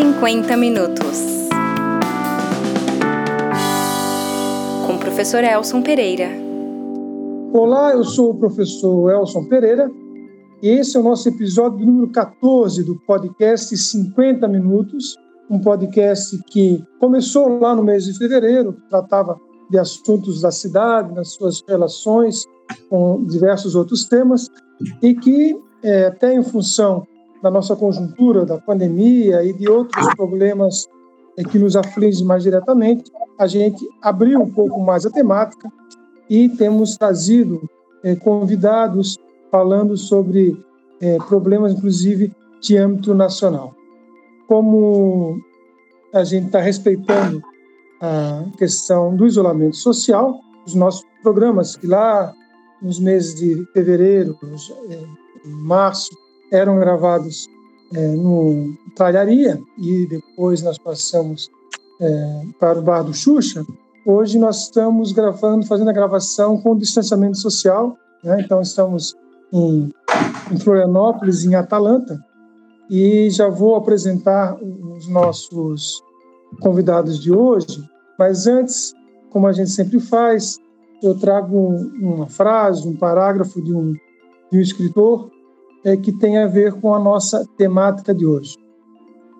50 minutos. Com o professor Elson Pereira. Olá, eu sou o professor Elson Pereira e esse é o nosso episódio número 14 do podcast 50 Minutos, um podcast que começou lá no mês de fevereiro, tratava de assuntos da cidade, das suas relações com diversos outros temas, e que, é, até em função da nossa conjuntura, da pandemia e de outros problemas é, que nos afligem mais diretamente, a gente abriu um pouco mais a temática e temos trazido é, convidados falando sobre é, problemas, inclusive, de âmbito nacional. Como a gente está respeitando a questão do isolamento social, os nossos programas que lá nos meses de fevereiro, março, eram gravados é, no Tralharia e depois nós passamos é, para o Bar do Xuxa. Hoje nós estamos gravando, fazendo a gravação com distanciamento social, né? então estamos em, em Florianópolis, em Atalanta, e já vou apresentar os nossos convidados de hoje, mas antes, como a gente sempre faz, eu trago uma frase, um parágrafo de um, de um escritor é, que tem a ver com a nossa temática de hoje.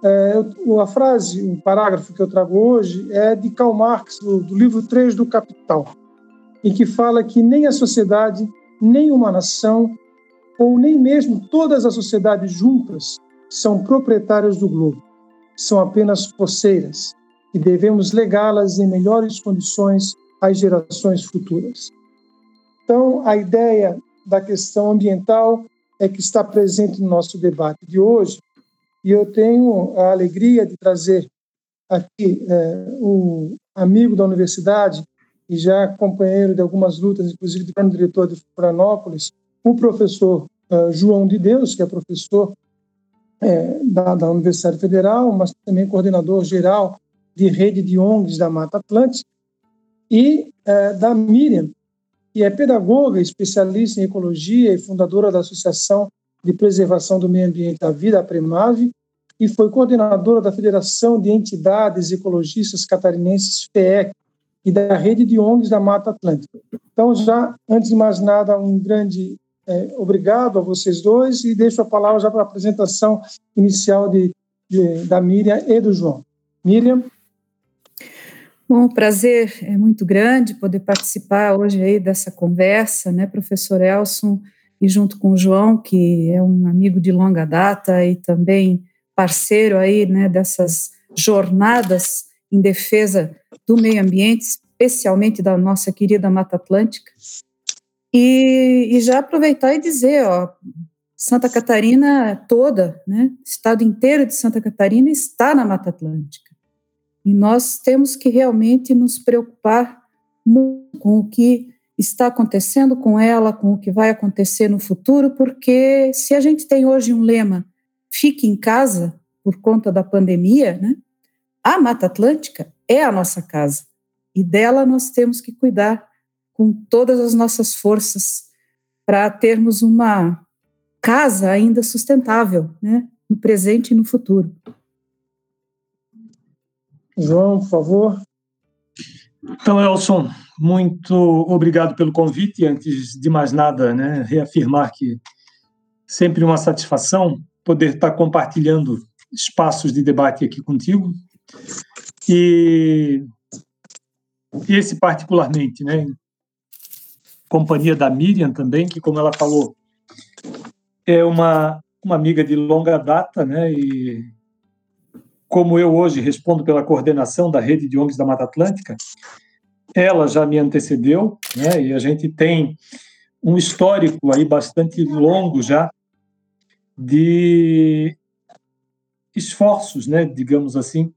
É, a frase, o parágrafo que eu trago hoje é de Karl Marx, do, do livro 3 do Capital, em que fala que nem a sociedade, nem uma nação, ou nem mesmo todas as sociedades juntas são proprietárias do globo. São apenas poceiras e devemos legá-las em melhores condições às gerações futuras. Então, a ideia da questão ambiental é que está presente no nosso debate de hoje. E eu tenho a alegria de trazer aqui é, um amigo da universidade e já companheiro de algumas lutas, inclusive de plano diretor de Florianópolis, o professor uh, João de Deus, que é professor é, da, da, Universidade Federal, mas também coordenador geral de rede de ONGs da Mata Atlântica, e é, da Miriam, que é pedagoga, especialista em ecologia e fundadora da Associação de Preservação do Meio Ambiente da Vida, a Premave, e foi coordenadora da Federação de Entidades Ecologistas Catarinenses, FEEC, e da Rede de ONGs da Mata Atlântica. Então, já, antes de mais nada, um grande é, obrigado a vocês dois e deixo a palavra já para a apresentação inicial de, de, da Miriam e do João. Miriam. Bom, o prazer é muito grande poder participar hoje aí dessa conversa, né, professor Elson, e junto com o João, que é um amigo de longa data e também parceiro aí, né, dessas jornadas em defesa do meio ambiente, especialmente da nossa querida Mata Atlântica. E, e já aproveitar e dizer, ó, Santa Catarina toda, né, estado inteiro de Santa Catarina está na Mata Atlântica. E nós temos que realmente nos preocupar com o que está acontecendo com ela, com o que vai acontecer no futuro, porque se a gente tem hoje um lema, fique em casa por conta da pandemia, né? A Mata Atlântica é a nossa casa e dela nós temos que cuidar com todas as nossas forças para termos uma casa ainda sustentável, né? No presente e no futuro. João, por favor. Então, Elson, muito obrigado pelo convite. Antes de mais nada, né, reafirmar que sempre uma satisfação poder estar compartilhando espaços de debate aqui contigo. E esse particularmente, né, em companhia da Miriam também, que como ela falou, é uma uma amiga de longa data, né, e como eu hoje respondo pela coordenação da rede de ONGs da Mata Atlântica, ela já me antecedeu, né, e a gente tem um histórico aí bastante longo já de esforços, né, digamos assim,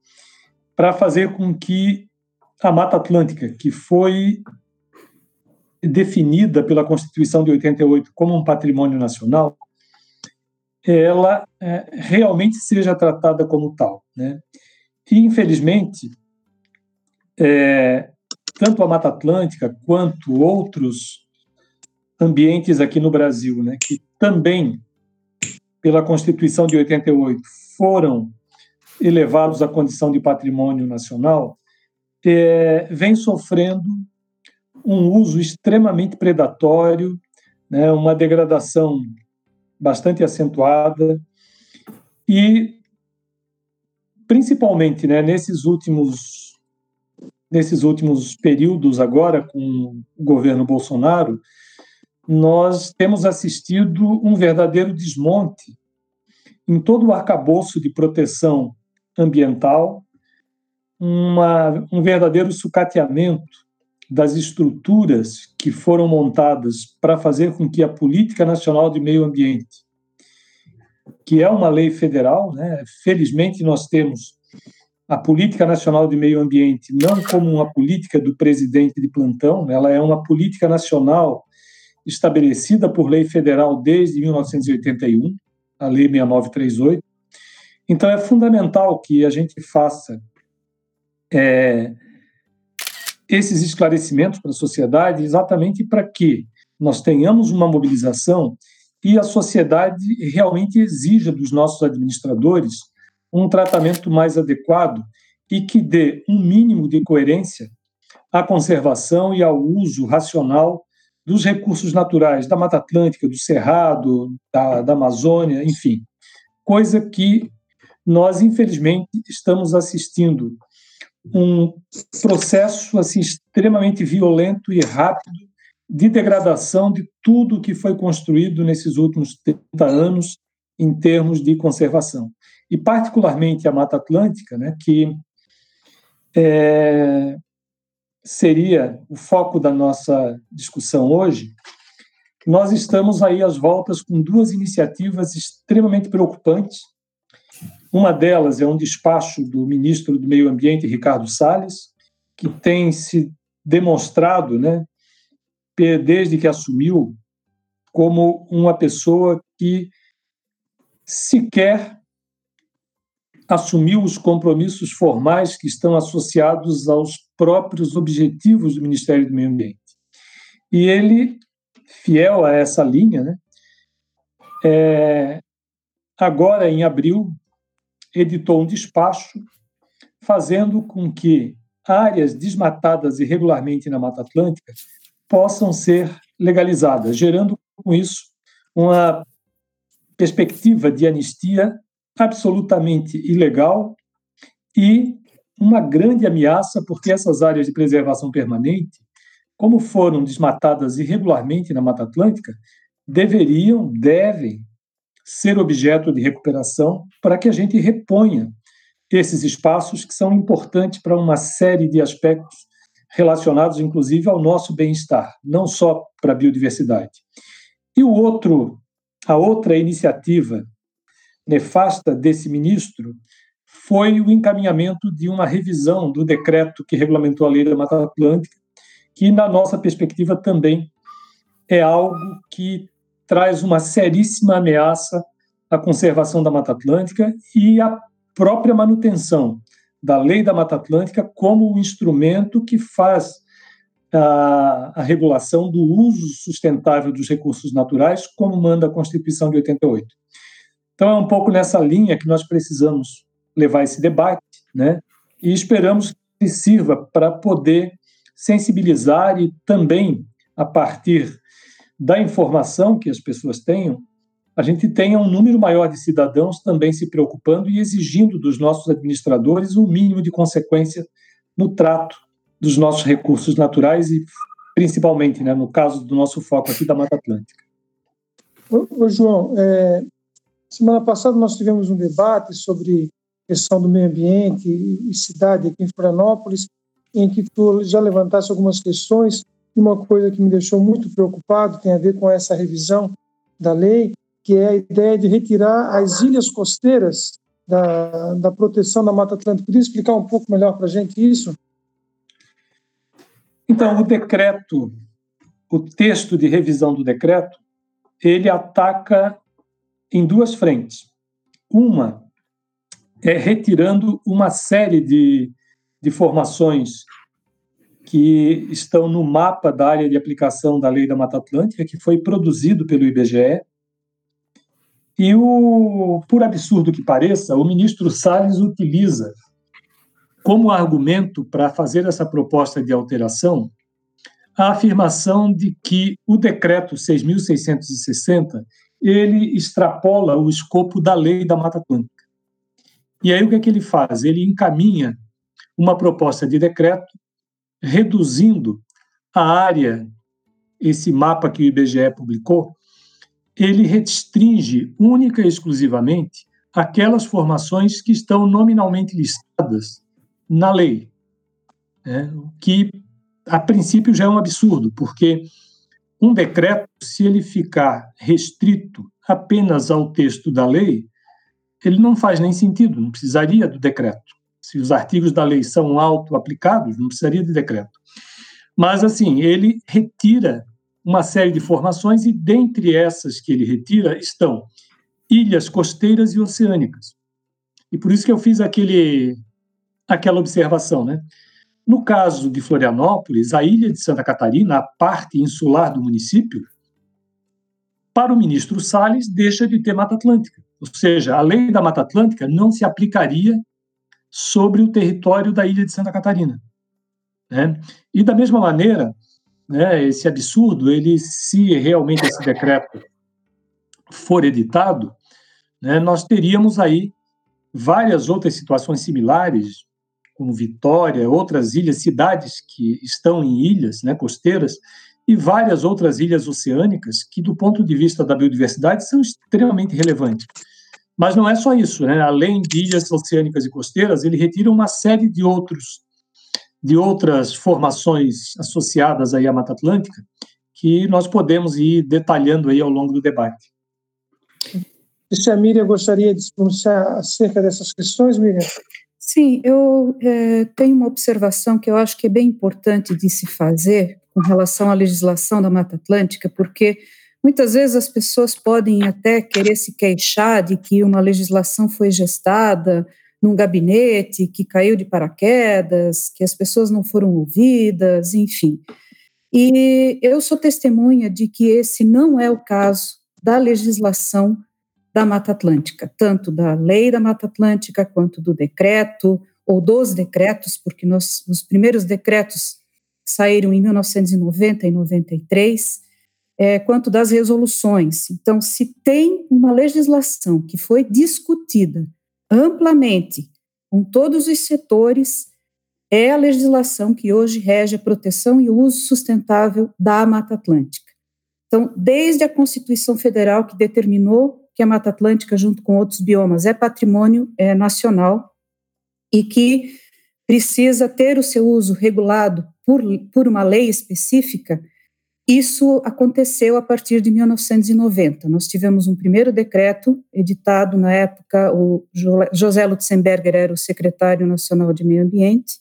para fazer com que a Mata Atlântica, que foi definida pela Constituição de 88 como um patrimônio nacional, ela é, realmente seja tratada como tal. Né? E, infelizmente, é, tanto a Mata Atlântica quanto outros ambientes aqui no Brasil, né, que também, pela Constituição de 88, foram elevados à condição de patrimônio nacional, é, vem sofrendo um uso extremamente predatório, né, uma degradação bastante acentuada. E principalmente né, nesses últimos nesses últimos períodos agora com o governo Bolsonaro nós temos assistido um verdadeiro desmonte em todo o arcabouço de proteção ambiental, uma, um verdadeiro sucateamento das estruturas que foram montadas para fazer com que a Política Nacional de Meio Ambiente, que é uma lei federal, né, felizmente nós temos a Política Nacional de Meio Ambiente não como uma política do presidente de plantão, ela é uma política nacional estabelecida por lei federal desde 1981, a Lei 6938. Então, é fundamental que a gente faça é, esses esclarecimentos para a sociedade exatamente para que nós tenhamos uma mobilização e a sociedade realmente exija dos nossos administradores um tratamento mais adequado e que dê um mínimo de coerência à conservação e ao uso racional dos recursos naturais da Mata Atlântica, do Cerrado, da, da Amazônia, enfim, coisa que nós, infelizmente, estamos assistindo um processo assim, extremamente violento e rápido de degradação de tudo que foi construído nesses últimos 30 anos em termos de conservação. E, particularmente, a Mata Atlântica, né, que é, seria o foco da nossa discussão hoje, nós estamos aí às voltas com duas iniciativas extremamente preocupantes. Uma delas é um despacho do ministro do Meio Ambiente, Ricardo Salles, que tem se demonstrado, né, desde que assumiu, como uma pessoa que sequer assumiu os compromissos formais que estão associados aos próprios objetivos do Ministério do Meio Ambiente. E ele, fiel a essa linha, né, é, agora em abril, editou um despacho fazendo com que áreas desmatadas irregularmente na Mata Atlântica possam ser legalizadas, gerando com isso uma perspectiva de anistia absolutamente ilegal e uma grande ameaça, porque essas áreas de preservação permanente, como foram desmatadas irregularmente na Mata Atlântica, deveriam, devem ser objeto de recuperação para que a gente reponha esses espaços que são importantes para uma série de aspectos relacionados, inclusive, ao nosso bem-estar, não só para a biodiversidade. E o outro, a outra iniciativa nefasta desse ministro foi o encaminhamento de uma revisão do decreto que regulamentou a lei da Mata Atlântica, que, na nossa perspectiva, também é algo que traz uma seríssima ameaça à conservação da Mata Atlântica e à própria manutenção da lei da Mata Atlântica como o instrumento que faz a, a regulação do uso sustentável dos recursos naturais, como manda a Constituição de 88. Então, é um pouco nessa linha que nós precisamos levar esse debate, né? E esperamos que sirva para poder sensibilizar e também, a partir da informação que as pessoas tenham, a gente tenha um número maior de cidadãos também se preocupando e exigindo dos nossos administradores um mínimo de consequência no trato dos nossos recursos naturais e, principalmente, né, no caso do nosso foco aqui da Mata Atlântica. Ô, ô João, é, Semana passada nós tivemos um debate sobre questão do meio ambiente e cidade aqui em Florianópolis, em que tu já levantasse algumas questões e uma coisa que me deixou muito preocupado tem a ver com essa revisão da lei, que é a ideia de retirar as ilhas costeiras da, da proteção da Mata Atlântica. Podia explicar um pouco melhor para a gente isso? Então, o decreto, o texto de revisão do decreto, ele ataca em duas frentes. Uma é retirando uma série de, de formações que estão no mapa da área de aplicação da Lei da Mata Atlântica, que foi produzido pelo IBGE, E, o, por absurdo que pareça, o ministro Salles utiliza como argumento para fazer essa proposta de alteração a afirmação de que o decreto 6.660 ele extrapola o escopo da lei da Mata Atlântica. E aí o que é que ele faz? Ele encaminha uma proposta de decreto reduzindo a área, esse mapa que o IBGE publicou, ele restringe única e exclusivamente aquelas formações que estão nominalmente listadas na lei, né? que a princípio já é um absurdo, porque um decreto, se ele ficar restrito apenas ao texto da lei, ele não faz nem sentido, não precisaria do decreto. Se os artigos da lei são auto-aplicados, não precisaria de decreto. Mas, assim, ele retira uma série de formações e, dentre essas que ele retira, estão ilhas costeiras e oceânicas. E por isso que eu fiz aquele, aquela observação, né? No caso de Florianópolis, a ilha de Santa Catarina, a parte insular do município, para o ministro Salles, deixa de ter Mata Atlântica. Ou seja, a lei da Mata Atlântica não se aplicaria sobre o território da ilha de Santa Catarina. Né? E, da mesma maneira, né, esse absurdo, ele, se realmente esse decreto for editado, né, nós teríamos aí várias outras situações similares, como Vitória, outras ilhas, cidades que estão em ilhas né, costeiras, e várias outras ilhas oceânicas que, do ponto de vista da biodiversidade, são extremamente relevantes. Mas não é só isso, né? além de ilhas oceânicas e costeiras, ele retira uma série de outros de outras formações associadas aí à Mata Atlântica que nós podemos ir detalhando aí ao longo do debate. E se a Miriam gostaria de se pronunciar acerca dessas questões, Miriam? Sim, eu é, tenho uma observação que eu acho que é bem importante de se fazer com relação à legislação da Mata Atlântica, porque muitas vezes as pessoas podem até querer se queixar de que uma legislação foi gestada num gabinete que caiu de paraquedas, que as pessoas não foram ouvidas, enfim. E eu sou testemunha de que esse não é o caso da legislação da Mata Atlântica, tanto da lei da Mata Atlântica quanto do decreto, ou dos decretos, porque nós, os primeiros decretos saíram em 1990 e 93, é, quanto das resoluções. Então, se tem uma legislação que foi discutida amplamente com todos os setores, é a legislação que hoje rege a proteção e o uso sustentável da Mata Atlântica. Então, desde a Constituição Federal, que determinou que a Mata Atlântica, junto com outros biomas, é patrimônio é, nacional e que precisa ter o seu uso regulado por, por uma lei específica, isso aconteceu a partir de 1990. Nós tivemos um primeiro decreto editado na época, o José Lutzenberger era o secretário nacional de meio ambiente.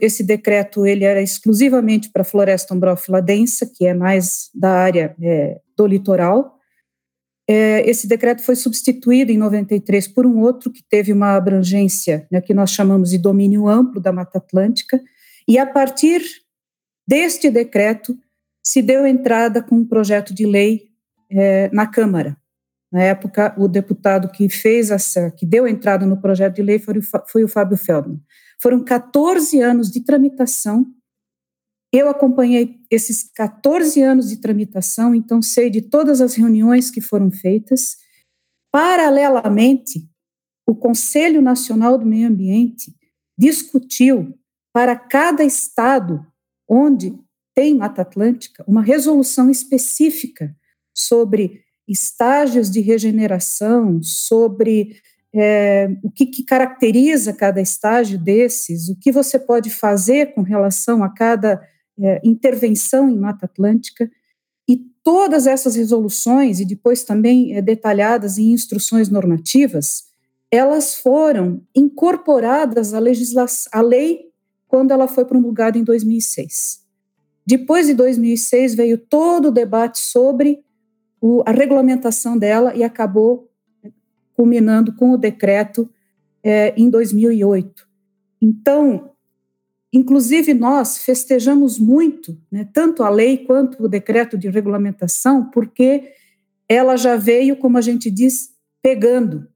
esse decreto ele era exclusivamente para a floresta ombrófila densa, que é mais da área é, do litoral. É, esse decreto foi substituído em 93 por um outro que teve uma abrangência, né, que nós chamamos de domínio amplo da Mata Atlântica, e a partir deste decreto se deu entrada com um projeto de lei é, na Câmara. Na época, o deputado que fez essa, que deu entrada no projeto de lei foi o, foi o Fábio Feldman. Foram 14 anos de tramitação. Eu acompanhei esses 14 anos de tramitação, então sei de todas as reuniões que foram feitas. Paralelamente, o Conselho Nacional do Meio Ambiente discutiu para cada estado onde tem Mata Atlântica uma resolução específica sobre estágios de regeneração, sobre é, o que, que, caracteriza cada estágio desses, o que você pode fazer com relação a cada é, intervenção em Mata Atlântica, e todas essas resoluções, e depois também é, detalhadas em instruções normativas, elas foram incorporadas à, à lei quando ela foi promulgada em 2006. Depois de 2006 veio todo o debate sobre o, a regulamentação dela e acabou culminando com o decreto é, em 2008. Então, inclusive nós festejamos muito, né, tanto a lei quanto o decreto de regulamentação, porque ela já veio, como a gente diz, pegando,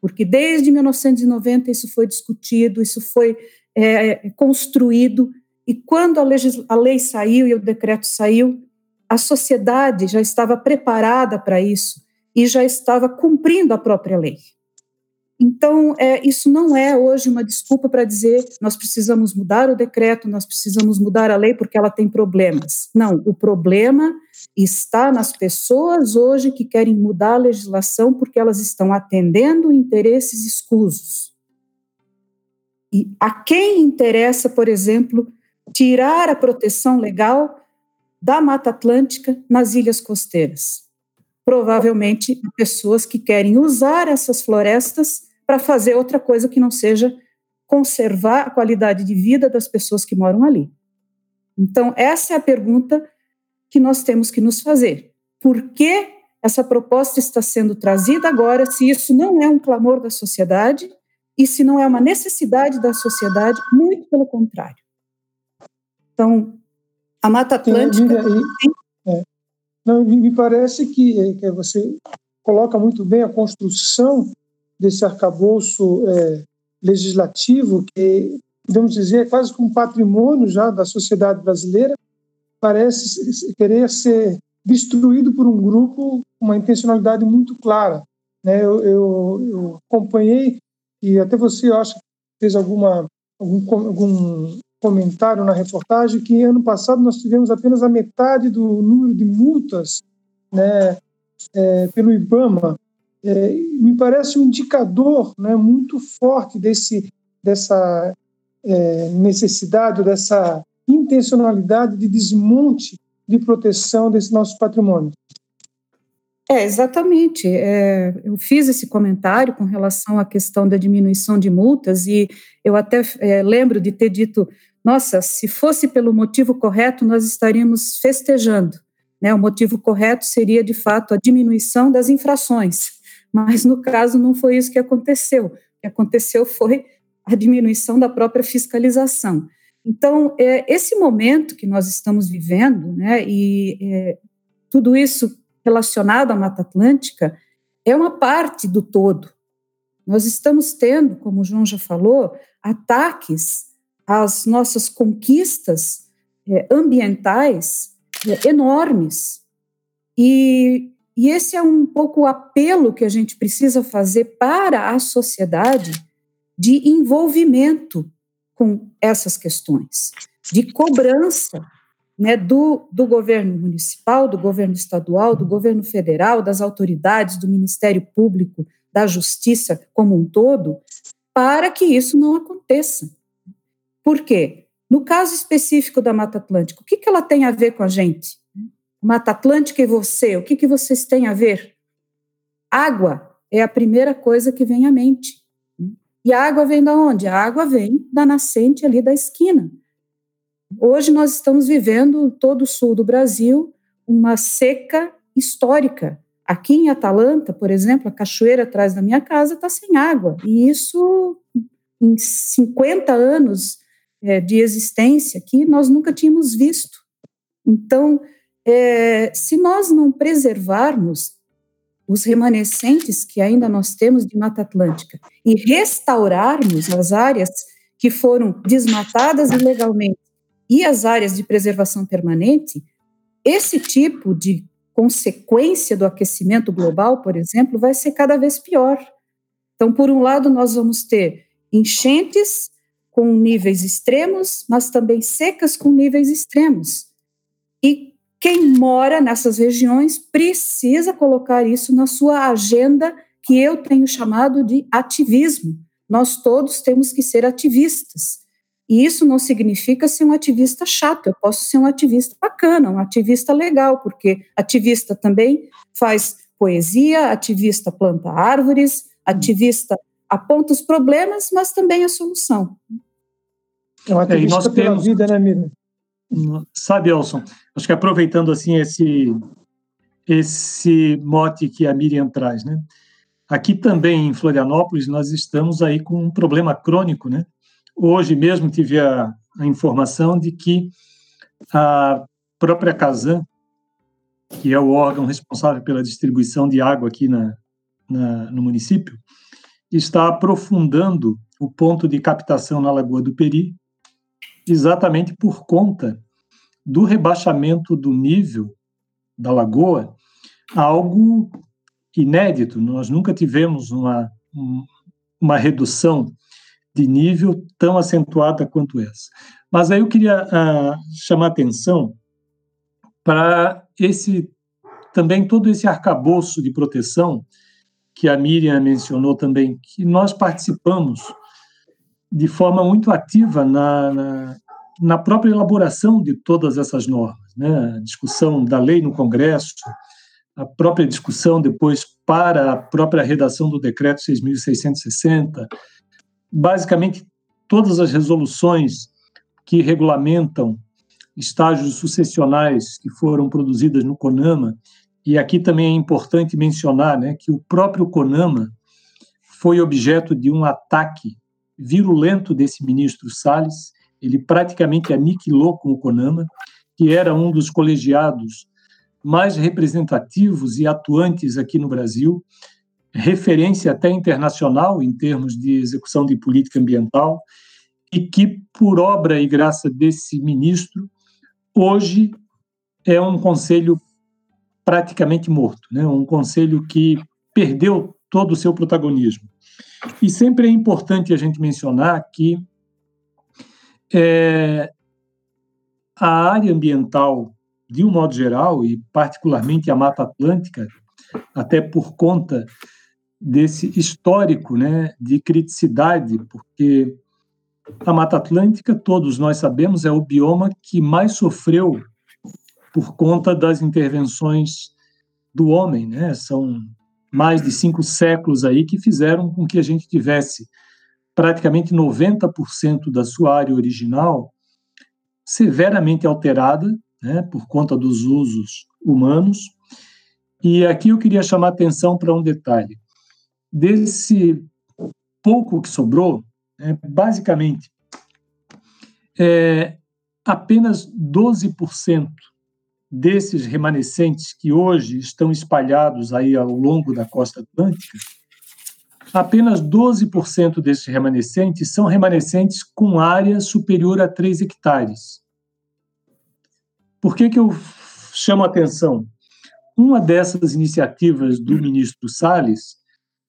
porque desde 1990 isso foi discutido, isso foi é, construído, e quando a, a lei saiu e o decreto saiu, a sociedade já estava preparada para isso e já estava cumprindo a própria lei. Então, é, isso não é hoje uma desculpa para dizer nós precisamos mudar o decreto, nós precisamos mudar a lei porque ela tem problemas. Não, o problema está nas pessoas hoje que querem mudar a legislação porque elas estão atendendo interesses escusos. E a quem interessa, por exemplo, tirar a proteção legal da Mata Atlântica nas ilhas costeiras? Provavelmente pessoas que querem usar essas florestas para fazer outra coisa que não seja conservar a qualidade de vida das pessoas que moram ali. Então, essa é a pergunta que nós temos que nos fazer. Por que essa proposta está sendo trazida agora, se isso não é um clamor da sociedade e se não é uma necessidade da sociedade? Muito pelo contrário. Então, a Mata Atlântica. É, não, me parece que, que você coloca muito bem a construção desse arcabouço é, legislativo, que, podemos dizer, é quase como um patrimônio já da sociedade brasileira, parece querer ser destruído por um grupo com uma intencionalidade muito clara. Né? Eu, eu, eu acompanhei, e até você, eu acho, fez alguma, algum, algum comentário na reportagem, que ano passado nós tivemos apenas a metade do número de multas né, é, pelo IBAMA é, me parece um indicador né, muito forte desse, dessa é, necessidade, dessa intencionalidade de desmonte de proteção desse nosso patrimônio. É, exatamente. É, eu fiz esse comentário com relação à questão da diminuição de multas e eu até é, lembro de ter dito, nossa, se fosse pelo motivo correto, nós estaríamos festejando. Né? O motivo correto seria, de fato, a diminuição das infrações mas no caso não foi isso que aconteceu. O que aconteceu foi a diminuição da própria fiscalização. Então, é, esse momento que nós estamos vivendo, né, e é, tudo isso relacionado à Mata Atlântica, é uma parte do todo. Nós estamos tendo, como o João já falou, ataques às nossas conquistas é, ambientais é, enormes. E e esse é um pouco o apelo que a gente precisa fazer para a sociedade de envolvimento com essas questões, de cobrança né, do, do governo municipal, do governo estadual, do governo federal, das autoridades, do Ministério Público, da Justiça como um todo, para que isso não aconteça. Por quê? No caso específico da Mata Atlântica, o que, que ela tem a ver com a gente? Mata Atlântica e você, o que, que vocês têm a ver? Água é a primeira coisa que vem à mente. Né? E a água vem da onde? A água vem da nascente ali da esquina. Hoje nós estamos vivendo, todo o sul do Brasil, uma seca histórica. Aqui em Atalanta, por exemplo, a cachoeira atrás da minha casa está sem água. E isso, em 50 anos é, de existência aqui, nós nunca tínhamos visto. Então, é, se nós não preservarmos os remanescentes que ainda nós temos de Mata Atlântica e restaurarmos as áreas que foram desmatadas ilegalmente e as áreas de preservação permanente, esse tipo de consequência do aquecimento global, por exemplo, vai ser cada vez pior. Então, por um lado, nós vamos ter enchentes com níveis extremos, mas também secas com níveis extremos. E quem mora nessas regiões precisa colocar isso na sua agenda, que eu tenho chamado de ativismo. Nós todos temos que ser ativistas. E isso não significa ser um ativista chato, eu posso ser um ativista bacana, um ativista legal, porque ativista também faz poesia, ativista planta árvores, ativista aponta os problemas, mas também a solução. É um ativista é, nós pela temos... vida, né, Miriam? Sabe, Elson, acho que aproveitando assim esse esse mote que a Miriam traz, né? Aqui também em Florianópolis nós estamos aí com um problema crônico, né? Hoje mesmo tive a, a informação de que a própria Casan que é o órgão responsável pela distribuição de água aqui na, na, no município, está aprofundando o ponto de captação na Lagoa do Peri, exatamente por conta do rebaixamento do nível da lagoa, algo inédito. Nós nunca tivemos uma, uma redução de nível tão acentuada quanto essa. Mas aí eu queria uh, chamar atenção para esse também todo esse arcabouço de proteção que a Miriam mencionou também, que nós participamos de forma muito ativa na, na, na própria elaboração de todas essas normas, né? a discussão da lei no Congresso, a própria discussão depois para a própria redação do decreto 6.660, basicamente todas as resoluções que regulamentam estágios sucessionais que foram produzidas no CONAMA, e aqui também é importante mencionar né, que o próprio CONAMA foi objeto de um ataque virulento desse ministro Salles, ele praticamente aniquilou com o CONAMA, que era um dos colegiados mais representativos e atuantes aqui no Brasil, referência até internacional em termos de execução de política ambiental, e que, por obra e graça desse ministro, hoje é um conselho praticamente morto, né? um conselho que perdeu todo o seu protagonismo. E sempre é importante a gente mencionar que é, a área ambiental, de um modo geral, e particularmente a Mata Atlântica, até por conta desse histórico né, de criticidade, porque a Mata Atlântica, todos nós sabemos, é o bioma que mais sofreu por conta das intervenções do homem. Né? São mais de cinco séculos aí que fizeram com que a gente tivesse praticamente 90% da sua área original severamente alterada né, por conta dos usos humanos. E aqui eu queria chamar atenção para um detalhe. Desse pouco que sobrou, é, basicamente, é, apenas 12% desses remanescentes que hoje estão espalhados aí ao longo da costa atlântica, apenas 12% desses remanescentes são remanescentes com área superior a 3 hectares. Por que, que eu chamo a atenção? Uma dessas iniciativas do ministro Salles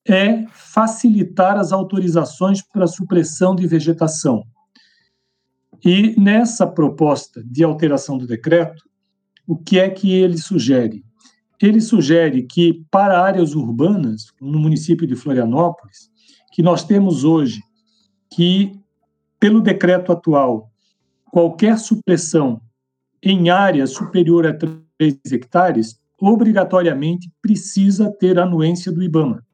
é facilitar as autorizações para supressão de vegetação. E nessa proposta de alteração do decreto, o que é que ele sugere? Ele sugere que para áreas urbanas, no município de Florianópolis, que nós temos hoje que, pelo decreto atual, qualquer supressão em área superior a 3 hectares, obrigatoriamente precisa ter anuência do IBAMA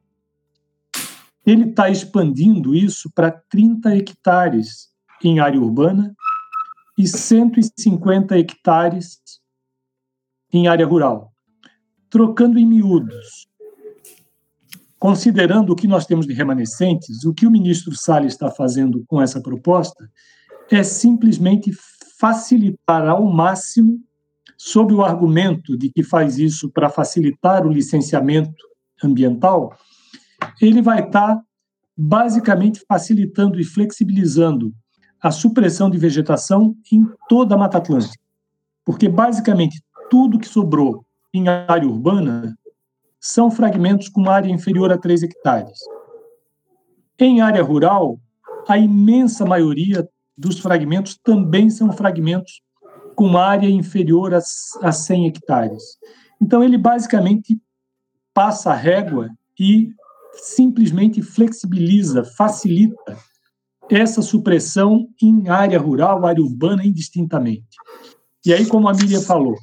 ele está expandindo isso para 30 hectares em área urbana e 150 hectares em área rural. Trocando em miúdos, considerando o que nós temos de remanescentes, o que o ministro Salles está fazendo com essa proposta é simplesmente facilitar ao máximo, sob o argumento de que faz isso para facilitar o licenciamento ambiental, ele vai estar tá basicamente facilitando e flexibilizando a supressão de vegetação em toda a Mata Atlântica. Porque basicamente tudo que sobrou em área urbana são fragmentos com área inferior a 3 hectares. Em área rural, a imensa maioria dos fragmentos também são fragmentos com área inferior a 100 hectares. Então, ele basicamente passa a régua e simplesmente flexibiliza, facilita essa supressão em área rural, área urbana, indistintamente. E aí, como a Miriam falou,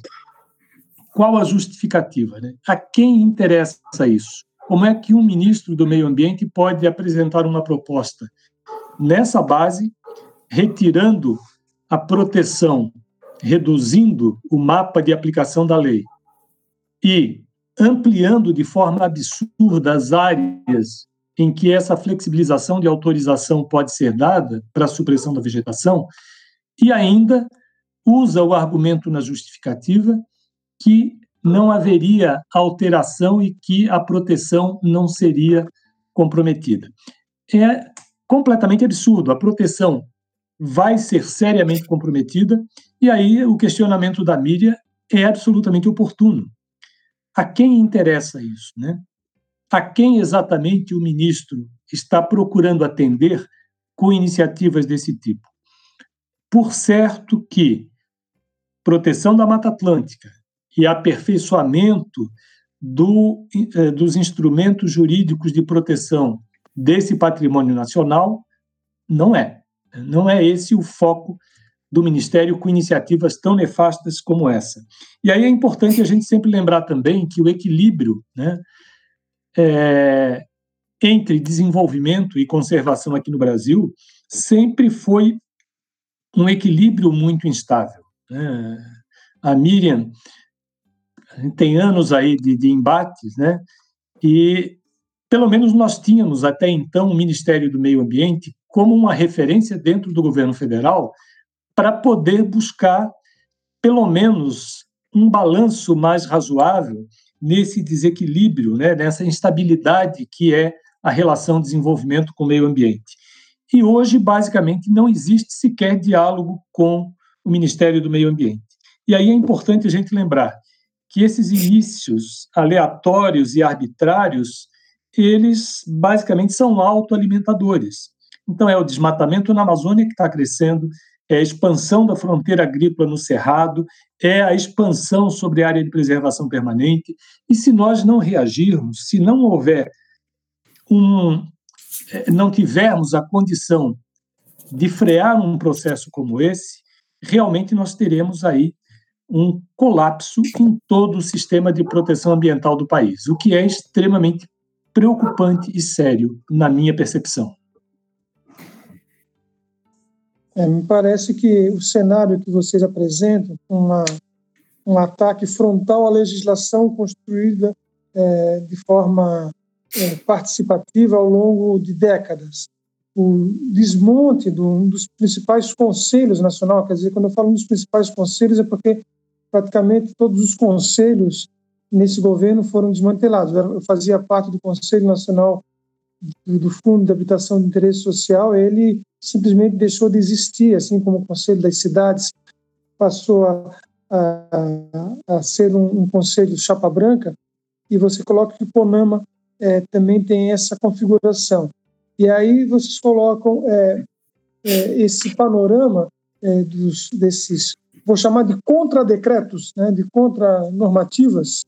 qual a justificativa? Né? A quem interessa isso? Como é que um ministro do Meio Ambiente pode apresentar uma proposta nessa base, retirando a proteção, reduzindo o mapa de aplicação da lei e ampliando de forma absurda as áreas em que essa flexibilização de autorização pode ser dada para a supressão da vegetação, e ainda usa o argumento na justificativa que não haveria alteração e que a proteção não seria comprometida. É completamente absurdo. A proteção vai ser seriamente comprometida, e aí o questionamento da mídia é absolutamente oportuno. A quem interessa isso? Né? A quem exatamente o ministro está procurando atender com iniciativas desse tipo? Por certo que proteção da Mata Atlântica e aperfeiçoamento do, eh, dos instrumentos jurídicos de proteção desse patrimônio nacional não é. Não é esse o foco do Ministério com iniciativas tão nefastas como essa. E aí é importante a gente sempre lembrar também que o equilíbrio né, é, entre desenvolvimento e conservação aqui no Brasil sempre foi um equilíbrio muito instável. Né? A Miriam tem anos aí de, de embates, né? E pelo menos nós tínhamos até então o Ministério do Meio Ambiente como uma referência dentro do governo federal para poder buscar, pelo menos, um balanço mais razoável nesse desequilíbrio, né, nessa instabilidade que é a relação desenvolvimento com meio ambiente. E hoje, basicamente, não existe sequer diálogo com o Ministério do Meio Ambiente. E aí é importante a gente lembrar que esses inícios aleatórios e arbitrários, eles basicamente são autoalimentadores. Então, é o desmatamento na Amazônia que está crescendo, é a expansão da fronteira agrícola no Cerrado, é a expansão sobre a área de preservação permanente. E se nós não reagirmos, se não houver um. É, não tivermos a condição de frear um processo como esse, realmente nós teremos aí um colapso em todo o sistema de proteção ambiental do país, o que é extremamente preocupante e sério, na minha percepção. É, me parece que o cenário que vocês apresentam, uma, um ataque frontal à legislação construída é, de forma é, participativa ao longo de décadas, o desmonte de um dos principais conselhos nacional, quer dizer, quando eu falo dos principais conselhos é porque praticamente todos os conselhos nesse governo foram desmantelados. Eu fazia parte do Conselho Nacional do Fundo de Habitação de Interesse Social, ele simplesmente deixou de existir, assim como o Conselho das Cidades passou a, a, a ser um, um, conselho chapa branca, e você coloca que o Ponama é, também tem essa configuração. E aí vocês colocam é, é, esse panorama é, dos, desses, vou chamar de contradecretos, né, de contranormativas,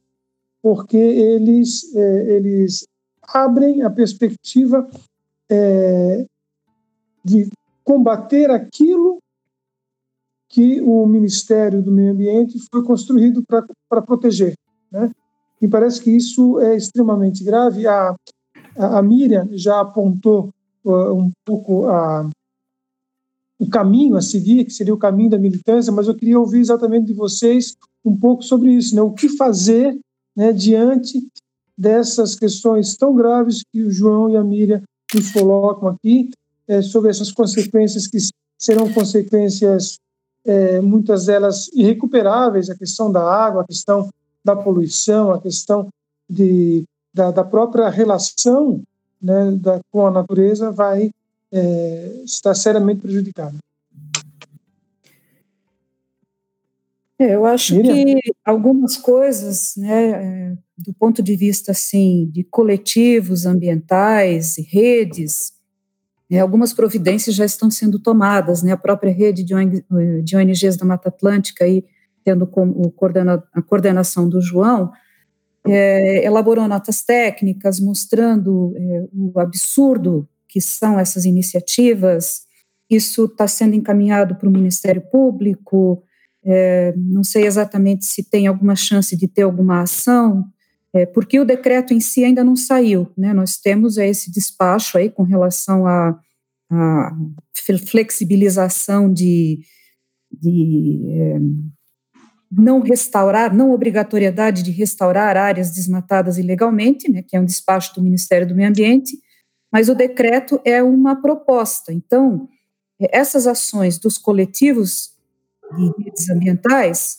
porque eles, é, eles abrem a perspectiva é, de combater aquilo que o Ministério do Meio Ambiente foi construído para proteger. Né? E parece que isso é extremamente grave. A, a, Miriam já apontou uh, um pouco a, o caminho a seguir, que seria o caminho da militância, mas eu queria ouvir exatamente de vocês um pouco sobre isso, né? o que fazer né, diante dessas questões tão graves que o João e a Miriam nos colocam aqui, é, sobre essas consequências que serão consequências, é, muitas delas irrecuperáveis, a questão da água, a questão da poluição, a questão de, da, da própria relação né, da, com a natureza vai é, estar seriamente prejudicada. Eu acho Miriam? que algumas coisas, né, é, do ponto de vista assim de coletivos ambientais e redes, né, algumas providências já estão sendo tomadas, né, a própria rede de, ONGs da Mata Atlântica aí tendo como coordena, a coordenação do João, é, elaborou notas técnicas mostrando é, o absurdo que são essas iniciativas. Isso está sendo encaminhado para o Ministério Público. É, não sei exatamente se tem alguma chance de ter alguma ação, é, porque o decreto em si ainda não saiu, né? Nós temos esse despacho aí com relação à flexibilização de, de é, não restaurar, não obrigatoriedade de restaurar áreas desmatadas ilegalmente, né, que é um despacho do Ministério do Meio Ambiente, mas o decreto é uma proposta. Então, essas ações dos coletivos de redes ambientais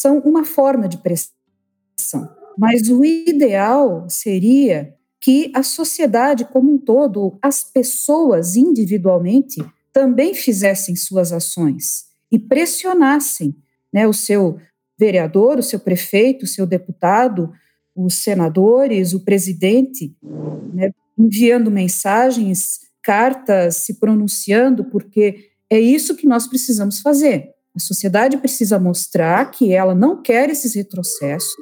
são uma forma de pressão. Mas o ideal seria que a sociedade como um todo, as pessoas individualmente, também fizessem suas ações e pressionassem né, o seu vereador, o seu prefeito, o seu deputado, os senadores, o presidente, né, enviando mensagens, cartas, se pronunciando, porque é isso que nós precisamos fazer. A sociedade precisa mostrar que ela não quer esses retrocessos,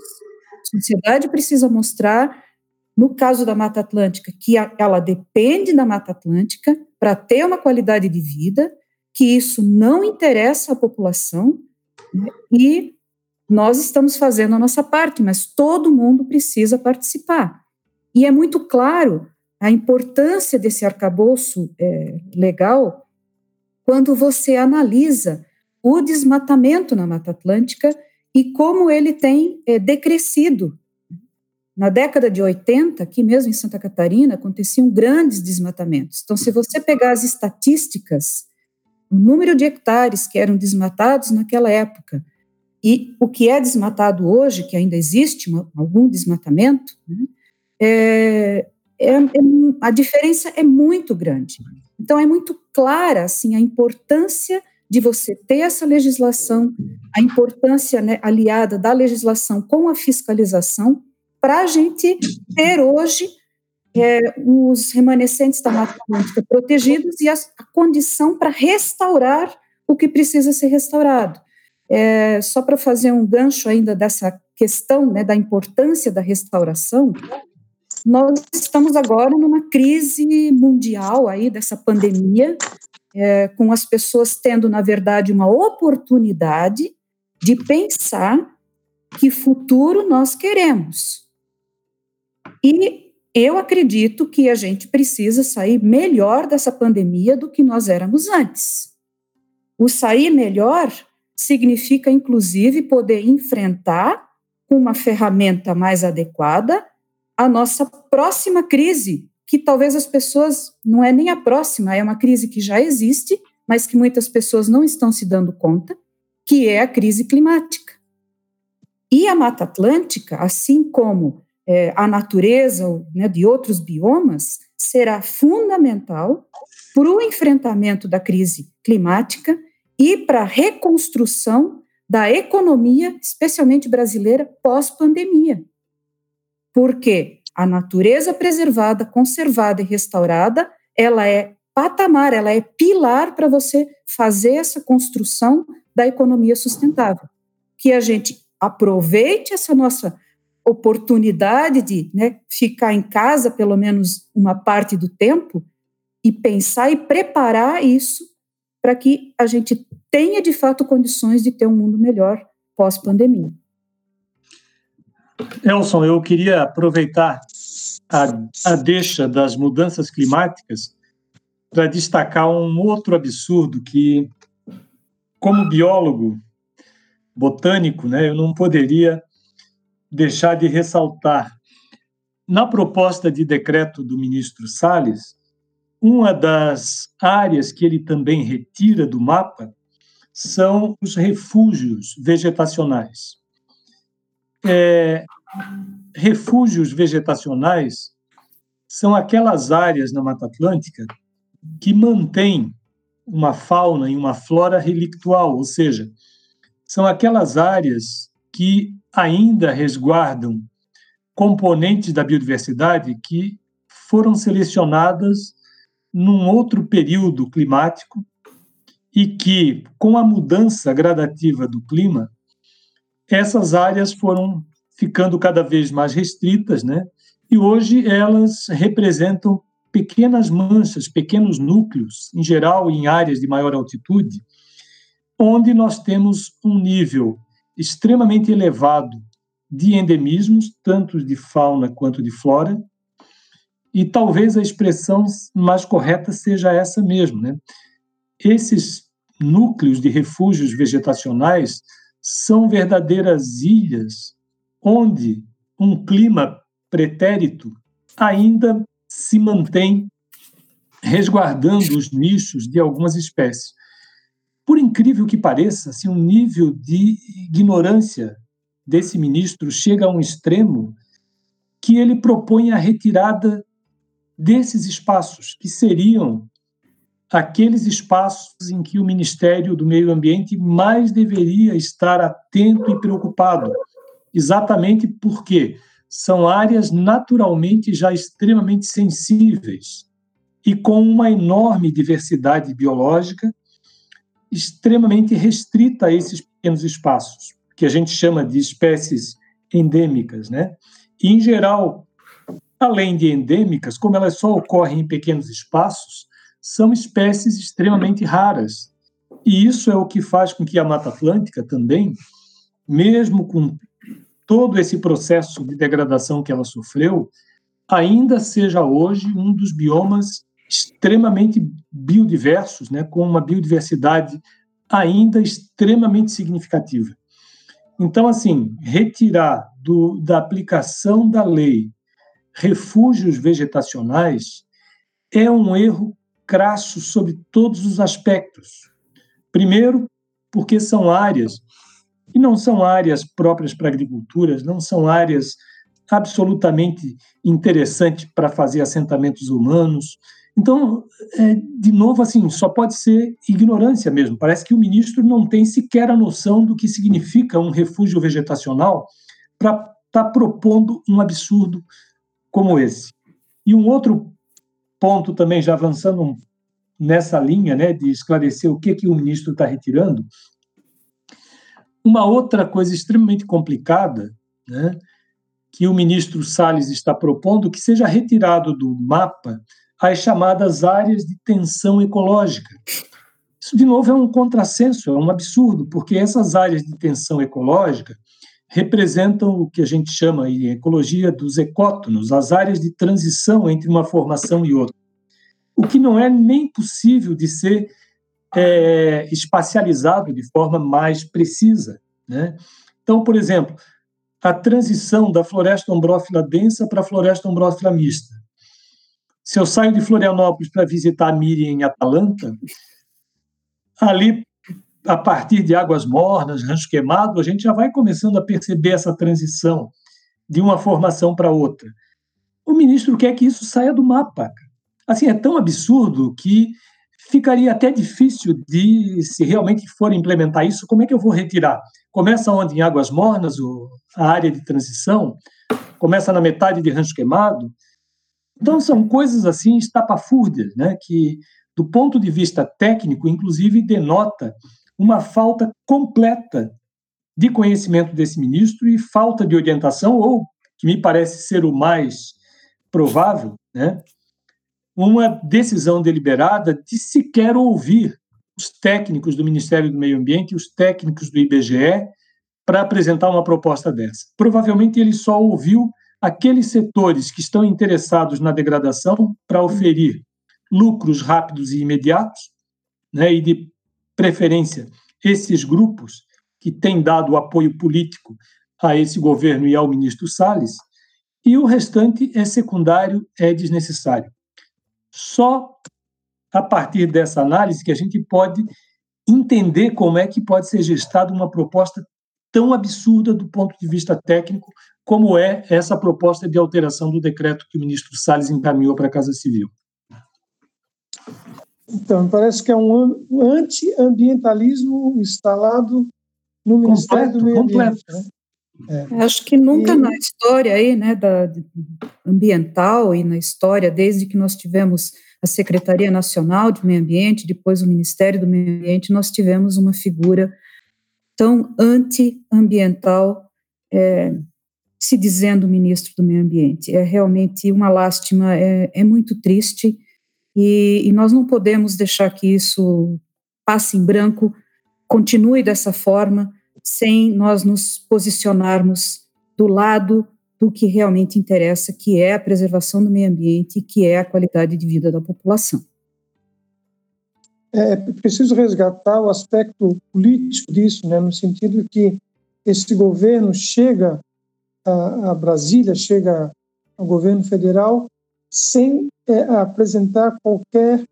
a sociedade precisa mostrar, no caso da Mata Atlântica, que ela depende da Mata Atlântica para ter uma qualidade de vida, que isso não interessa à população, né, e nós estamos fazendo a nossa parte, mas todo mundo precisa participar. E é muito claro a importância desse arcabouço é, legal quando você analisa o desmatamento na Mata Atlântica e como ele tem é, decrescido. Na década de 80, aqui mesmo em Santa Catarina, aconteciam grandes desmatamentos. Então, se você pegar as estatísticas, o número de hectares que eram desmatados naquela época e o que é desmatado hoje, que ainda existe uma, algum desmatamento, né, é, é, é, a diferença é muito grande. Então, é muito clara assim, a importância de você ter essa legislação, a importância né, aliada da legislação com a fiscalização, para a gente ter hoje é, os remanescentes da Mata Atlântica protegidos e a, a condição para restaurar o que precisa ser restaurado. É, só para fazer um gancho ainda dessa questão né, da importância da restauração, nós estamos agora numa crise mundial aí dessa pandemia, é, com as pessoas tendo, na verdade, uma oportunidade de pensar que futuro nós queremos. E eu acredito que a gente precisa sair melhor dessa pandemia do que nós éramos antes. O sair melhor significa, inclusive, poder enfrentar com uma ferramenta mais adequada a nossa próxima crise, que talvez as pessoas, não é nem a próxima, é uma crise que já existe, mas que muitas pessoas não estão se dando conta, que é a crise climática. E a Mata Atlântica, assim como é, a natureza né, de outros biomas, será fundamental para o enfrentamento da crise climática e para a reconstrução da economia, especialmente brasileira, pós-pandemia. Porque a natureza preservada, conservada e restaurada, ela é patamar, ela é pilar para você fazer essa construção da economia sustentável. Que a gente aproveite essa nossa oportunidade de né, ficar em casa pelo menos uma parte do tempo e pensar e preparar isso para que a gente tenha de fato condições de ter um mundo melhor pós-pandemia. Elson, eu queria aproveitar a, a deixa das mudanças climáticas para destacar um outro absurdo que, como biólogo botânico, né, eu não poderia deixar de ressaltar. Na proposta de decreto do ministro Salles, uma das áreas que ele também retira do mapa são os refúgios vegetacionais. É, refúgios vegetacionais são aquelas áreas na Mata Atlântica que mantêm uma fauna e uma flora relictual, ou seja, são aquelas áreas que ainda resguardam componentes da biodiversidade que foram selecionadas num outro período climático e que, com a mudança gradativa do clima, essas áreas foram ficando cada vez mais restritas, né? E hoje elas representam pequenas manchas, pequenos núcleos, em geral em áreas de maior altitude, onde nós temos um nível extremamente elevado de endemismos, tanto de fauna quanto de flora, e talvez a expressão mais correta seja essa mesmo. Né? Esses núcleos de refúgios vegetacionais são verdadeiras ilhas onde um clima pretérito ainda se mantém resguardando os nichos de algumas espécies. Por incrível que pareça, assim, um nível de ignorância desse ministro chega a um extremo que ele propõe a retirada desses espaços, que seriam aqueles espaços em que o Ministério do Meio Ambiente mais deveria estar atento e preocupado, exatamente porque são áreas naturalmente já extremamente sensíveis e com uma enorme diversidade biológica extremamente restrita a esses pequenos espaços, que a gente chama de espécies endêmicas, né? E, em geral, além de endêmicas, como elas só ocorrem em pequenos espaços, são espécies extremamente raras. E isso é o que faz com que a Mata Atlântica também, mesmo com todo esse processo de degradação que ela sofreu, ainda seja hoje um dos biomas extremamente biodiversos, né, com uma biodiversidade ainda extremamente significativa. Então, assim, retirar do, da aplicação da lei refúgios vegetacionais é um erro crasso sobre todos os aspectos. Primeiro, porque são áreas, e não são áreas próprias para a agricultura, não são áreas absolutamente interessantes para fazer assentamentos humanos, então, é, de novo, assim, só pode ser ignorância mesmo. Parece que o ministro não tem sequer a noção do que significa um refúgio vegetacional para estar tá propondo um absurdo como esse. E um outro ponto também, já avançando nessa linha, né, de esclarecer o que que o ministro está retirando, uma outra coisa extremamente complicada, né, que o ministro Salles está propondo que seja retirado do mapa as chamadas áreas de tensão ecológica. Isso, de novo, é um contrassenso, é um absurdo, porque essas áreas de tensão ecológica representam o que a gente chama em ecologia dos ecótonos, as áreas de transição entre uma formação e outra. O que não é nem possível de ser é, espacializado de forma mais precisa. Né? Então, por exemplo, a transição da floresta ombrófila densa para a floresta ombrófila mista. Se eu saio de Florianópolis para visitar a Miriam em Atalanta, ali, a partir de Águas Mornas, Rancho Queimado, a gente já vai começando a perceber essa transição de uma formação para outra. O ministro quer que isso saia do mapa. Assim, é tão absurdo que ficaria até difícil de, se realmente for implementar isso, como é que eu vou retirar? Começa onde? Em Águas Mornas, a área de transição? Começa na metade de Rancho Queimado? Então, são coisas assim estapafúrdias, né, que, do ponto de vista técnico, inclusive, denota uma falta completa de conhecimento desse ministro e falta de orientação, ou, que me parece ser o mais provável, né, uma decisão deliberada de sequer ouvir os técnicos do Ministério do Meio Ambiente e os técnicos do IBGE para apresentar uma proposta dessa. Provavelmente ele só ouviu aqueles setores que estão interessados na degradação para oferir lucros rápidos e imediatos, né, e de preferência esses grupos que têm dado apoio político a esse governo e ao ministro Salles, e o restante é secundário, é desnecessário. Só a partir dessa análise que a gente pode entender como é que pode ser gestada uma proposta tão absurda do ponto de vista técnico como é essa proposta de alteração do decreto que o ministro Salles encaminhou para a Casa Civil. Então, parece que é um anti-ambientalismo instalado no Ministério do Meio Ambiente. Né? É. Acho que nunca e... na história aí, né, da, ambiental e na história, desde que nós tivemos a Secretaria Nacional de Meio Ambiente, depois o Ministério do Meio Ambiente, nós tivemos uma figura tão anti-ambiental é, se dizendo ministro do Meio Ambiente. É realmente uma lástima, é, é muito triste e, e, nós não podemos deixar que isso passe em branco, continue dessa forma, sem nós nos posicionarmos do lado do que realmente interessa, que é a preservação do meio ambiente e que é a qualidade de vida da população. É, é preciso resgatar o aspecto político disso, né, no sentido que esse governo chega a, a Brasília, chega ao governo federal, sem é, apresentar qualquer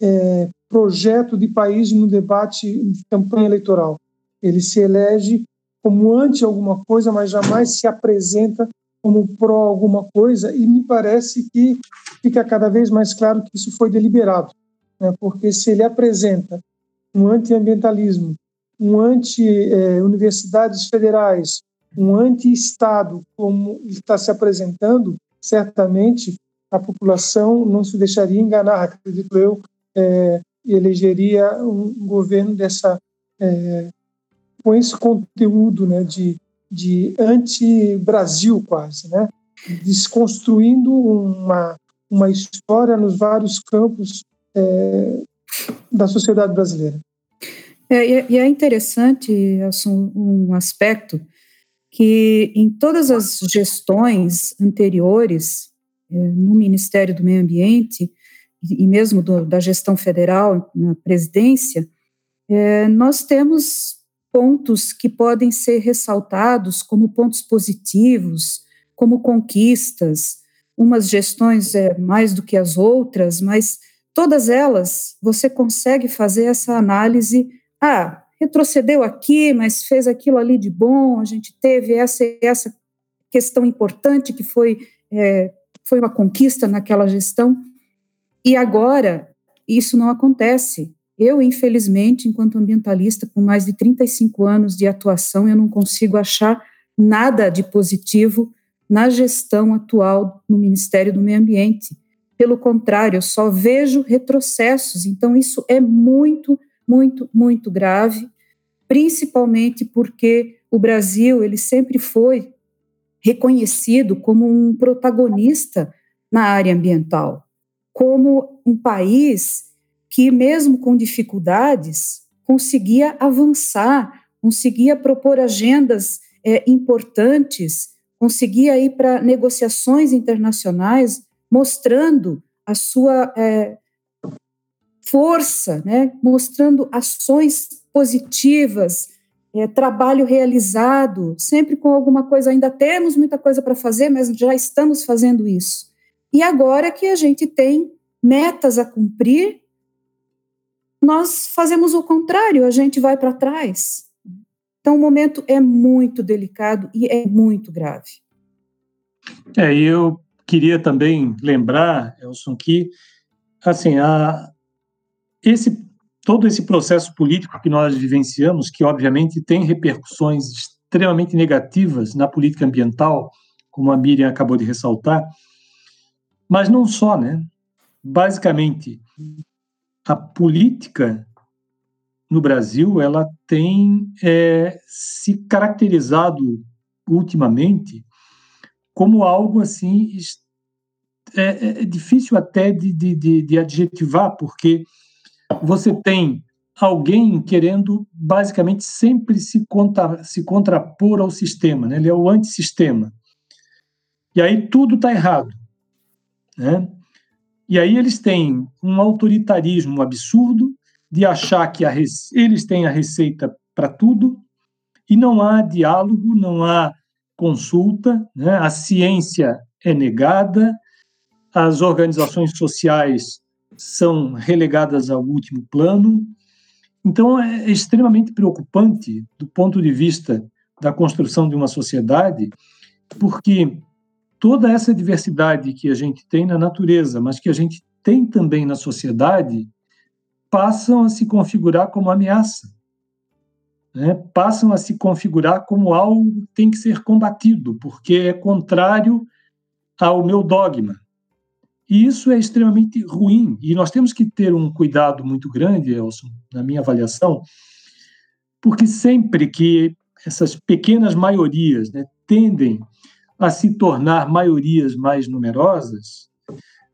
é, projeto de país no debate de campanha eleitoral. Ele se elege como anti alguma coisa, mas jamais se apresenta como pró alguma coisa, e me parece que fica cada vez mais claro que isso foi deliberado, né? porque se ele apresenta um antiambientalismo, um anti-universidades eh, federais, um anti-Estado, como está se apresentando, certamente a população não se deixaria enganar, acredito eu, é, elegeria um governo dessa é, com esse conteúdo né, de, de anti-Brasil quase, né, desconstruindo uma, uma história nos vários campos é, da sociedade brasileira. É, e é interessante assim, um aspecto que em todas as gestões anteriores é, no Ministério do Meio Ambiente e mesmo do, da gestão federal na presidência, é, nós temos pontos que podem ser ressaltados como pontos positivos, como conquistas, umas gestões é, mais do que as outras, mas todas elas você consegue fazer essa análise. Ah, retrocedeu aqui, mas fez aquilo ali de bom, a gente teve essa essa questão importante que foi, é, foi uma conquista naquela gestão. E agora, isso não acontece. Eu, infelizmente, enquanto ambientalista com mais de 35 anos de atuação, eu não consigo achar nada de positivo na gestão atual no Ministério do Meio Ambiente. Pelo contrário, eu só vejo retrocessos. Então, isso é muito, muito, muito grave, principalmente porque o Brasil ele sempre foi reconhecido como um protagonista na área ambiental, como um país que, mesmo com dificuldades, conseguia avançar, conseguia propor agendas é, importantes, conseguia ir para negociações internacionais, mostrando a sua é, força, né, mostrando ações positivas, é, trabalho realizado, sempre com alguma coisa. Ainda temos muita coisa para fazer, mas já estamos fazendo isso. E agora que a gente tem metas a cumprir, nós fazemos o contrário, a gente vai para trás. Então, o momento é muito delicado e é muito grave. É, eu queria também lembrar, Elson, que assim, a, esse, todo esse processo político que nós vivenciamos, que obviamente tem repercussões extremamente negativas na política ambiental, como a Miriam acabou de ressaltar, mas não só, né? Basicamente, a política no Brasil ela tem é, se caracterizado ultimamente como algo assim é, é, é difícil até de, de, de, adjetivar porque você tem alguém querendo basicamente sempre se, contra, se contrapor ao sistema, né? ele é o antissistema. E aí tudo está errado. Né? E aí eles têm um autoritarismo absurdo de achar que a, eles têm a receita para tudo e não há diálogo, não há consulta, né? a ciência é negada, as organizações sociais são relegadas ao último plano. Então, é extremamente preocupante do ponto de vista da construção de uma sociedade, porque toda essa diversidade que a gente tem na natureza, mas que a gente tem também na sociedade, passam a se configurar como ameaça. Né? Passam a se configurar como algo que tem que ser combatido, porque é contrário ao meu dogma. E isso é extremamente ruim. E nós temos que ter um cuidado muito grande, Elson, na minha avaliação, porque sempre que essas pequenas maiorias né, tendem a se tornar maiorias mais numerosas,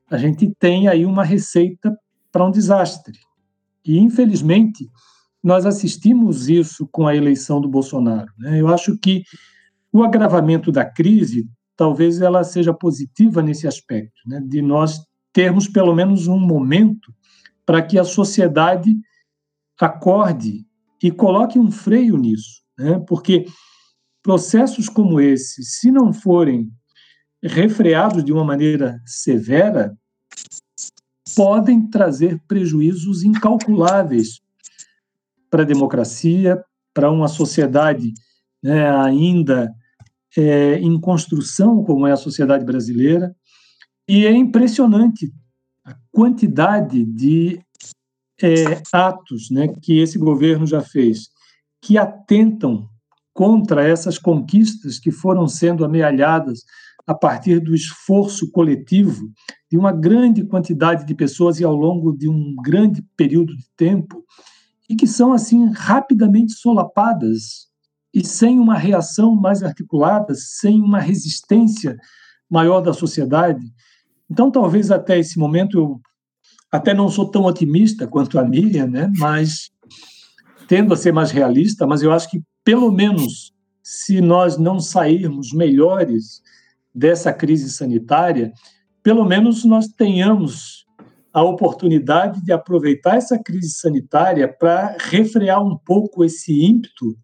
a gente tem aí uma receita para um desastre. E, infelizmente, nós assistimos isso com a eleição do Bolsonaro. Né? Eu acho que o agravamento da crise, talvez ela seja positiva nesse aspecto, né? de nós termos pelo menos um momento para que a sociedade acorde e coloque um freio nisso, né? porque processos como esse, se não forem refreados de uma maneira severa, podem trazer prejuízos incalculáveis para a democracia, para uma sociedade né, ainda é, em construção, como é a sociedade brasileira, e é impressionante a quantidade de é, atos né, que esse governo já fez que atentam contra essas conquistas que foram sendo amealhadas a partir do esforço coletivo de uma grande quantidade de pessoas e ao longo de um grande período de tempo e que são assim rapidamente solapadas e sem uma reação mais articulada, sem uma resistência maior da sociedade. Então, talvez até esse momento eu até não sou tão otimista quanto a Miriam, né? Mas tendo a ser mais realista, mas eu acho que pelo menos se nós não sairmos melhores dessa crise sanitária, pelo menos nós tenhamos a oportunidade de aproveitar essa crise sanitária para refrear um pouco esse ímpeto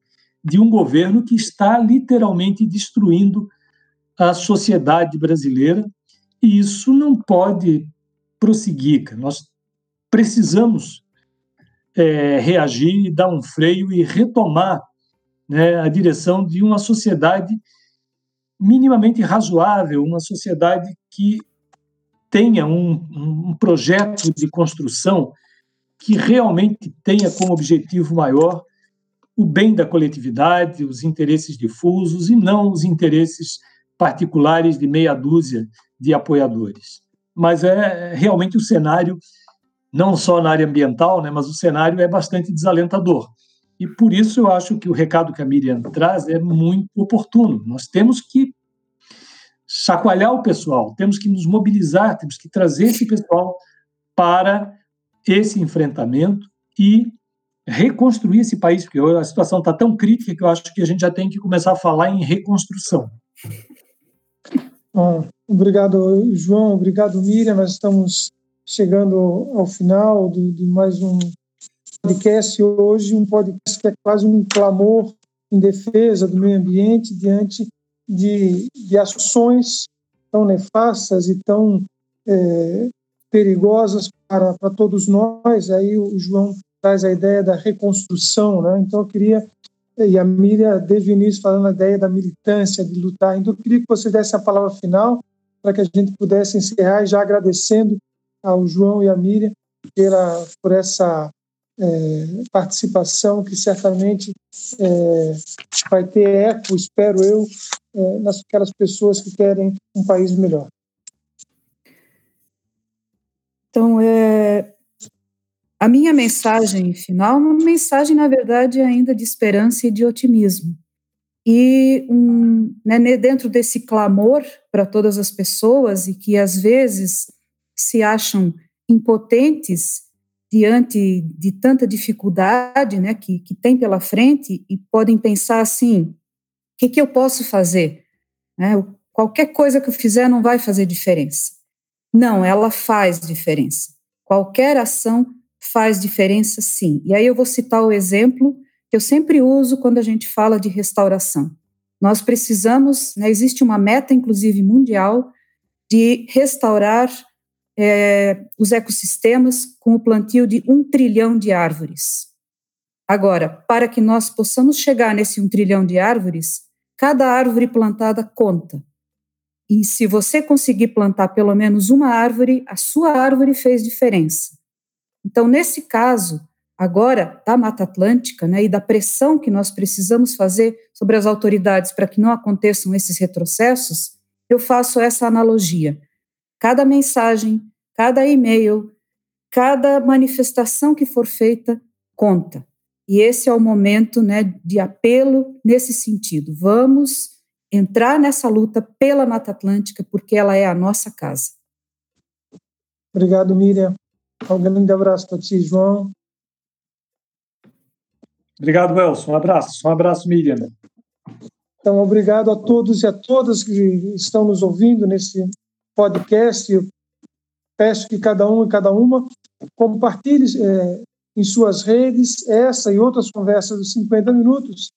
de um governo que está literalmente destruindo a sociedade brasileira e isso não pode prosseguir. Nós precisamos é, reagir e dar um freio e retomar né, a direção de uma sociedade minimamente razoável, uma sociedade que tenha um, um projeto de construção que realmente tenha como objetivo maior o bem da coletividade, os interesses difusos e não os interesses particulares de meia dúzia de apoiadores. Mas é realmente o cenário, não só na área ambiental, né, mas o cenário é bastante desalentador. E por isso eu acho que o recado que a Miriam traz é muito oportuno. Nós temos que chacoalhar o pessoal, temos que nos mobilizar, temos que trazer esse pessoal para esse enfrentamento e reconstruir esse país, porque a situação está tão crítica que eu acho que a gente já tem que começar a falar em reconstrução. Bom, obrigado, João, obrigado, Miriam. Nós estamos chegando ao final de, de mais um podcast hoje, um podcast que é quase um clamor em defesa do meio ambiente diante de, de ações tão nefastas e tão é, perigosas para, para todos nós. Aí o João traz a ideia da reconstrução, né? Então eu queria e a Miriam desde o início falando a ideia da militância, de lutar. Então eu queria que você desse a palavra final para que a gente pudesse encerrar, já agradecendo ao João e à Miriam pela, por essa é, participação que certamente é, vai ter eco, espero eu, é, nas pessoas que querem um país melhor. Então, é, a minha mensagem final é uma mensagem, na verdade, ainda de esperança e de otimismo. E um, né, dentro desse clamor para todas as pessoas e que às vezes se acham impotentes diante de tanta dificuldade né, que, que tem pela frente e podem pensar assim: o que, que eu posso fazer? Né, qualquer coisa que eu fizer não vai fazer diferença. Não, ela faz diferença. Qualquer ação faz diferença sim. E aí eu vou citar o exemplo que eu sempre uso quando a gente fala de restauração. Nós precisamos, né, existe uma meta, inclusive mundial, de restaurar é, os ecossistemas com o plantio de um trilhão de árvores. Agora, para que nós possamos chegar nesse um trilhão de árvores, cada árvore plantada conta. E se você conseguir plantar pelo menos uma árvore, a sua árvore fez diferença. Então, nesse caso, agora da Mata Atlântica, né, e da pressão que nós precisamos fazer sobre as autoridades para que não aconteçam esses retrocessos, eu faço essa analogia. Cada mensagem, cada e-mail, cada manifestação que for feita conta. E esse é o momento né, de apelo nesse sentido. Vamos entrar nessa luta pela Mata Atlântica, porque ela é a nossa casa. Obrigado, Miriam. Um grande abraço para ti, João. Obrigado, Elson. Um abraço. Um abraço, Miriam. Então, obrigado a todos e a todas que estão nos ouvindo nesse podcast. Eu peço que cada um e cada uma compartilhe é, em suas redes essa e outras conversas dos 50 minutos.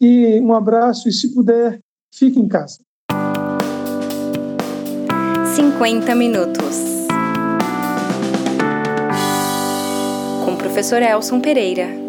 E um abraço e, se puder, fique em casa. 50 minutos. Professor Elson Pereira.